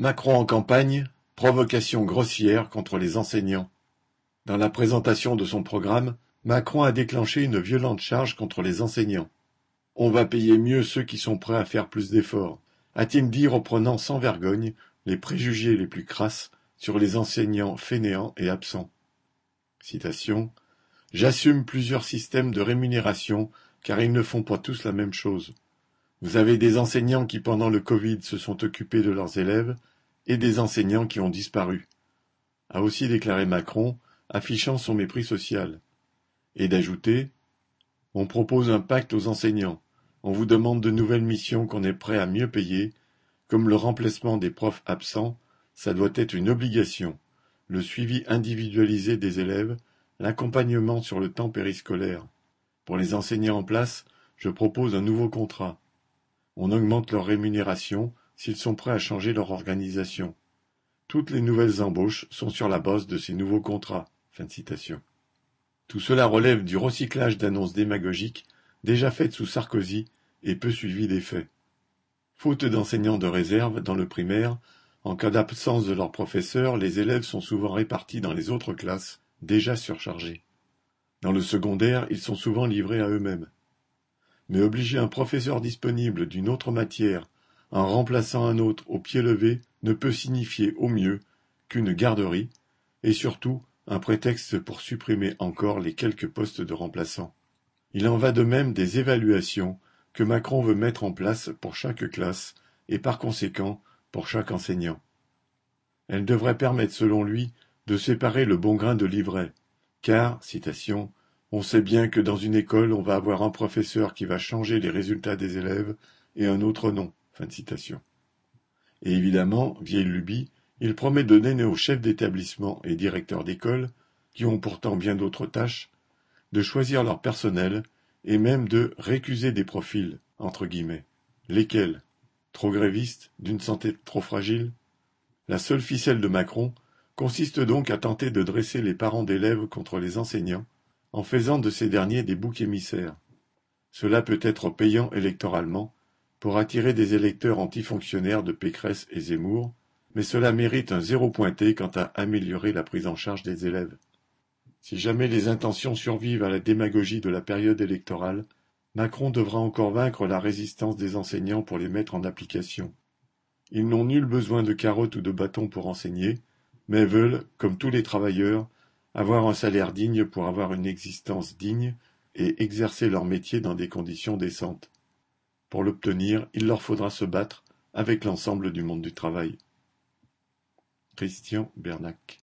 Macron en campagne, provocation grossière contre les enseignants. Dans la présentation de son programme, Macron a déclenché une violente charge contre les enseignants. On va payer mieux ceux qui sont prêts à faire plus d'efforts, a-t-il dit reprenant sans vergogne les préjugés les plus crasses sur les enseignants fainéants et absents. Citation J'assume plusieurs systèmes de rémunération car ils ne font pas tous la même chose. Vous avez des enseignants qui pendant le Covid se sont occupés de leurs élèves et des enseignants qui ont disparu, a aussi déclaré Macron, affichant son mépris social. Et d'ajouter On propose un pacte aux enseignants, on vous demande de nouvelles missions qu'on est prêt à mieux payer, comme le remplacement des profs absents, ça doit être une obligation, le suivi individualisé des élèves, l'accompagnement sur le temps périscolaire. Pour les enseignants en place, je propose un nouveau contrat on augmente leur rémunération s'ils sont prêts à changer leur organisation. Toutes les nouvelles embauches sont sur la base de ces nouveaux contrats. Tout cela relève du recyclage d'annonces démagogiques déjà faites sous Sarkozy et peu suivies d'effet. Faute d'enseignants de réserve dans le primaire, en cas d'absence de leur professeur, les élèves sont souvent répartis dans les autres classes, déjà surchargées. Dans le secondaire, ils sont souvent livrés à eux-mêmes mais obliger un professeur disponible d'une autre matière en remplaçant un autre au pied levé ne peut signifier au mieux qu'une garderie, et surtout un prétexte pour supprimer encore les quelques postes de remplaçants. Il en va de même des évaluations que Macron veut mettre en place pour chaque classe et par conséquent pour chaque enseignant. Elles devraient permettre, selon lui, de séparer le bon grain de l'ivraie, car, citation, on sait bien que dans une école, on va avoir un professeur qui va changer les résultats des élèves et un autre non. Fin de citation. Et évidemment, vieille lubie, il promet de donner aux chefs d'établissement et directeurs d'école, qui ont pourtant bien d'autres tâches, de choisir leur personnel et même de récuser des profils, entre guillemets. Lesquels? Trop grévistes, d'une santé trop fragile? La seule ficelle de Macron consiste donc à tenter de dresser les parents d'élèves contre les enseignants, en faisant de ces derniers des boucs émissaires. Cela peut être payant électoralement, pour attirer des électeurs antifonctionnaires de Pécresse et Zemmour, mais cela mérite un zéro pointé quant à améliorer la prise en charge des élèves. Si jamais les intentions survivent à la démagogie de la période électorale, Macron devra encore vaincre la résistance des enseignants pour les mettre en application. Ils n'ont nul besoin de carottes ou de bâtons pour enseigner, mais veulent, comme tous les travailleurs, avoir un salaire digne pour avoir une existence digne et exercer leur métier dans des conditions décentes. Pour l'obtenir, il leur faudra se battre avec l'ensemble du monde du travail. Christian Bernac